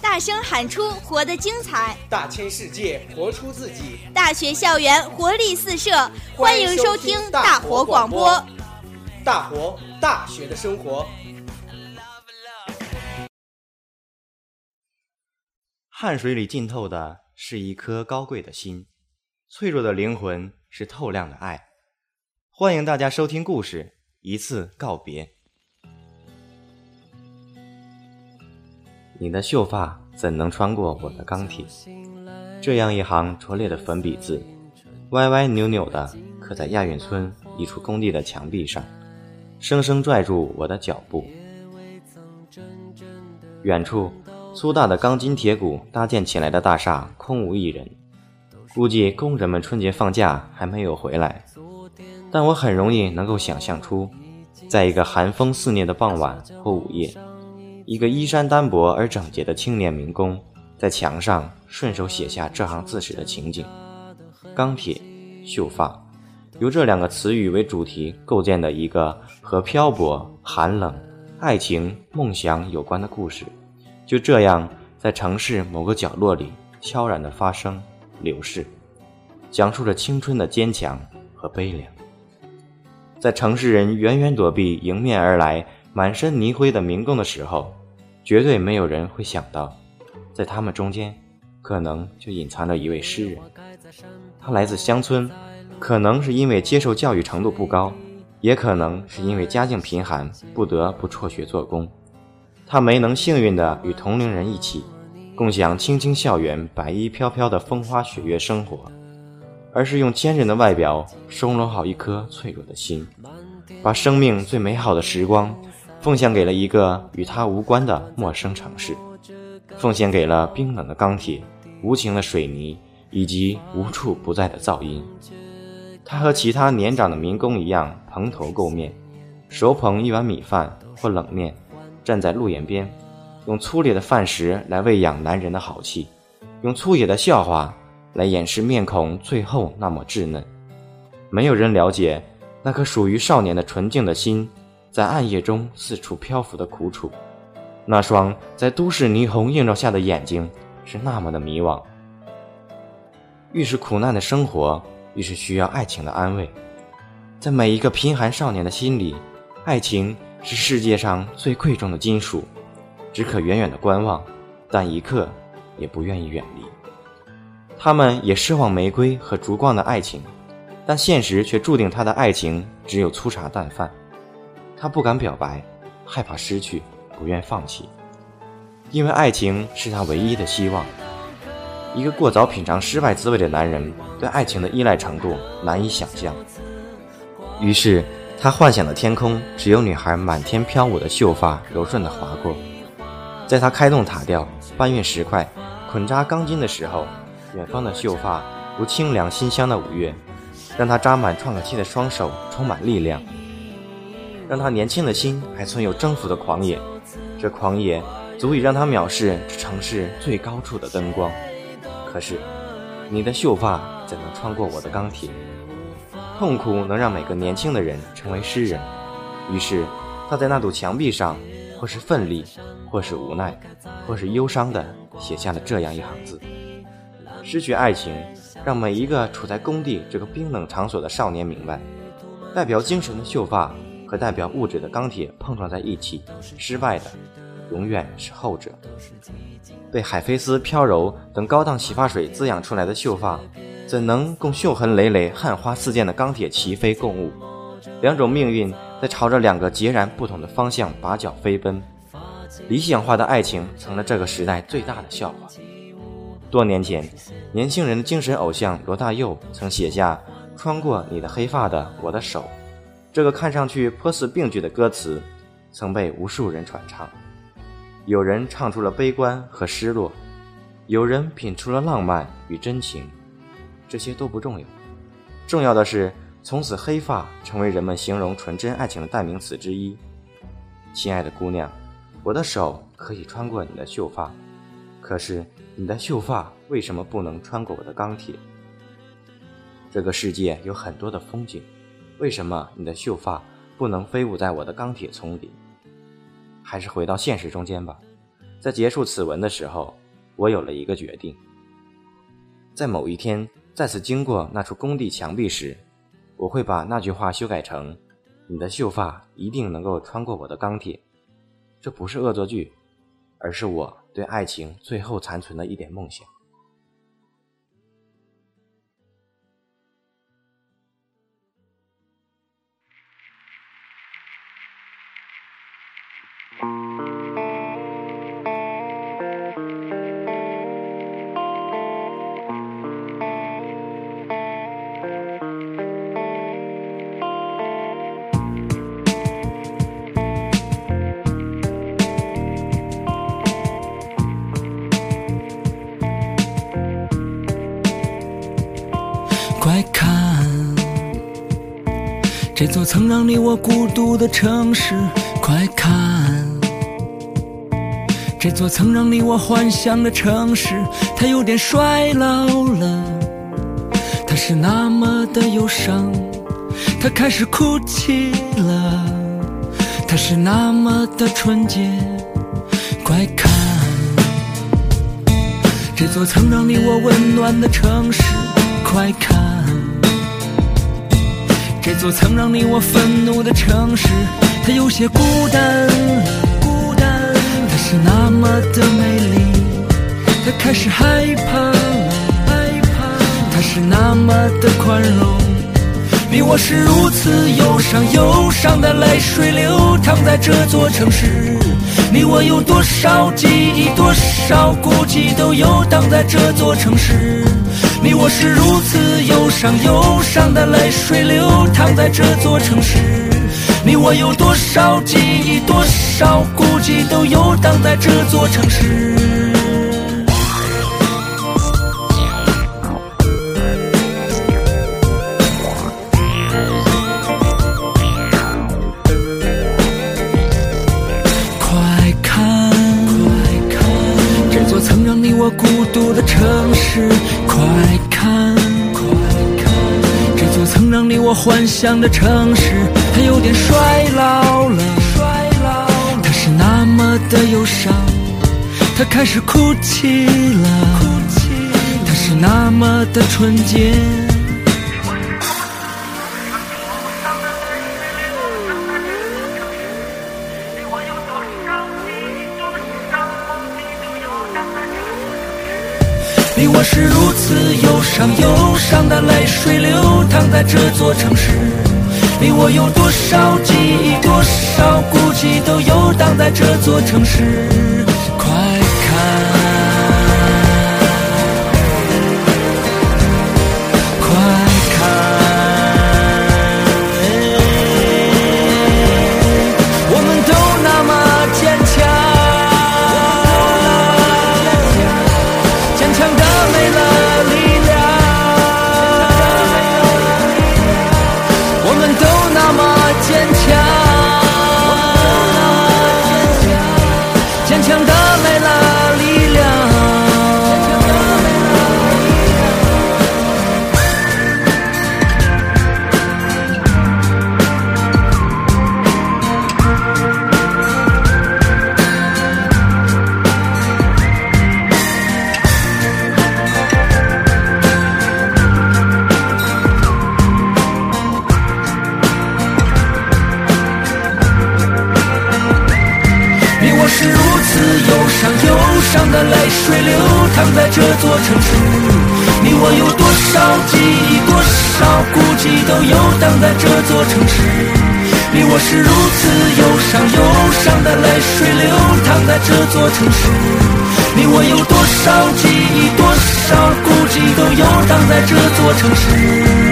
大声喊出活得精彩，大千世界活出自己，大学校园活力四射，欢迎收听大活广播，大活大学的生活。汗水里浸透的是一颗高贵的心，脆弱的灵魂是透亮的爱。欢迎大家收听故事，一次告别。你的秀发怎能穿过我的钢铁？这样一行拙劣的粉笔字，歪歪扭扭的刻在亚运村一处工地的墙壁上，生生拽住我的脚步。远处。粗大的钢筋铁骨搭建起来的大厦空无一人，估计工人们春节放假还没有回来。但我很容易能够想象出，在一个寒风肆虐的傍晚或午夜，一个衣衫单薄而整洁的青年民工在墙上顺手写下这行字时的情景：钢铁、秀发，由这两个词语为主题构建的一个和漂泊、寒冷、爱情、梦想有关的故事。就这样，在城市某个角落里悄然地发生、流逝，讲述着青春的坚强和悲凉。在城市人远远躲避迎面而来、满身泥灰的民工的时候，绝对没有人会想到，在他们中间，可能就隐藏着一位诗人。他来自乡村，可能是因为接受教育程度不高，也可能是因为家境贫寒，不得不辍学做工。他没能幸运地与同龄人一起，共享青青校园白衣飘飘的风花雪月生活，而是用坚韧的外表收拢好一颗脆弱的心，把生命最美好的时光奉献给了一个与他无关的陌生城市，奉献给了冰冷的钢铁、无情的水泥以及无处不在的噪音。他和其他年长的民工一样蓬头垢面，手捧一碗米饭或冷面。站在路沿边，用粗劣的饭食来喂养男人的好气，用粗野的笑话来掩饰面孔最后那么稚嫩。没有人了解那颗属于少年的纯净的心，在暗夜中四处漂浮的苦楚。那双在都市霓虹映照下的眼睛是那么的迷惘。愈是苦难的生活，愈是需要爱情的安慰。在每一个贫寒少年的心里，爱情。是世界上最贵重的金属，只可远远的观望，但一刻也不愿意远离。他们也奢望玫瑰和烛光的爱情，但现实却注定他的爱情只有粗茶淡饭。他不敢表白，害怕失去，不愿放弃，因为爱情是他唯一的希望。一个过早品尝失败滋味的男人，对爱情的依赖程度难以想象。于是。他幻想的天空只有女孩满天飘舞的秀发柔顺地划过，在他开动塔吊、搬运石块、捆扎钢筋的时候，远方的秀发如清凉馨香的五月，让他扎满创可贴的双手充满力量，让他年轻的心还存有征服的狂野，这狂野足以让他藐视这城市最高处的灯光。可是，你的秀发怎能穿过我的钢铁？痛苦能让每个年轻的人成为诗人，于是他在那堵墙壁上，或是奋力，或是无奈，或是忧伤地写下了这样一行字：失去爱情，让每一个处在工地这个冰冷场所的少年明白，代表精神的秀发和代表物质的钢铁碰撞在一起，失败的永远是后者。被海飞丝、飘柔等高档洗发水滋养出来的秀发。怎能共锈痕累累、汗花四溅的钢铁齐飞共舞？两种命运在朝着两个截然不同的方向拔脚飞奔。理想化的爱情成了这个时代最大的笑话。多年前，年轻人的精神偶像罗大佑曾写下“穿过你的黑发的我的手”，这个看上去颇似病句的歌词，曾被无数人传唱。有人唱出了悲观和失落，有人品出了浪漫与真情。这些都不重要，重要的是，从此黑发成为人们形容纯真爱情的代名词之一。亲爱的姑娘，我的手可以穿过你的秀发，可是你的秀发为什么不能穿过我的钢铁？这个世界有很多的风景，为什么你的秀发不能飞舞在我的钢铁丛里？还是回到现实中间吧。在结束此文的时候，我有了一个决定：在某一天再次经过那处工地墙壁时，我会把那句话修改成：“你的秀发一定能够穿过我的钢铁。”这不是恶作剧，而是我对爱情最后残存的一点梦想。快看，这座曾让你我孤独的城市。快看，这座曾让你我幻想的城市，它有点衰老了。它是那么的忧伤，它开始哭泣了。它是那么的纯洁。快看，这座曾让你我温暖的城市。快看，这座曾让你我愤怒的城市，它有些孤单了。孤单，它是那么的美丽，它开始害怕了。害怕，它是那么的宽容。你我是如此忧伤，忧伤的泪水流淌在这座城市。你我有多少记忆，多少孤寂，都游荡在这座城市。你我是如此忧伤，忧伤的泪水流淌在这座城市。你我有多少记忆，多少孤寂，都游荡在这座城市。让你我幻想的城市，它有点衰老了。衰老，它是那么的忧伤，它开始哭泣了。哭泣，它是那么的纯洁。我是如此忧伤，忧伤的泪水流淌在这座城市。你我有多少记忆，多少孤寂，都游荡在这座城市。的泪水流淌在这座城市。你我有多少记忆，多少孤寂，都游荡在这座城市。你我是如此忧伤，忧伤的泪水流淌在这座城市。你我有多少记忆，多少孤寂，都游荡在这座城市。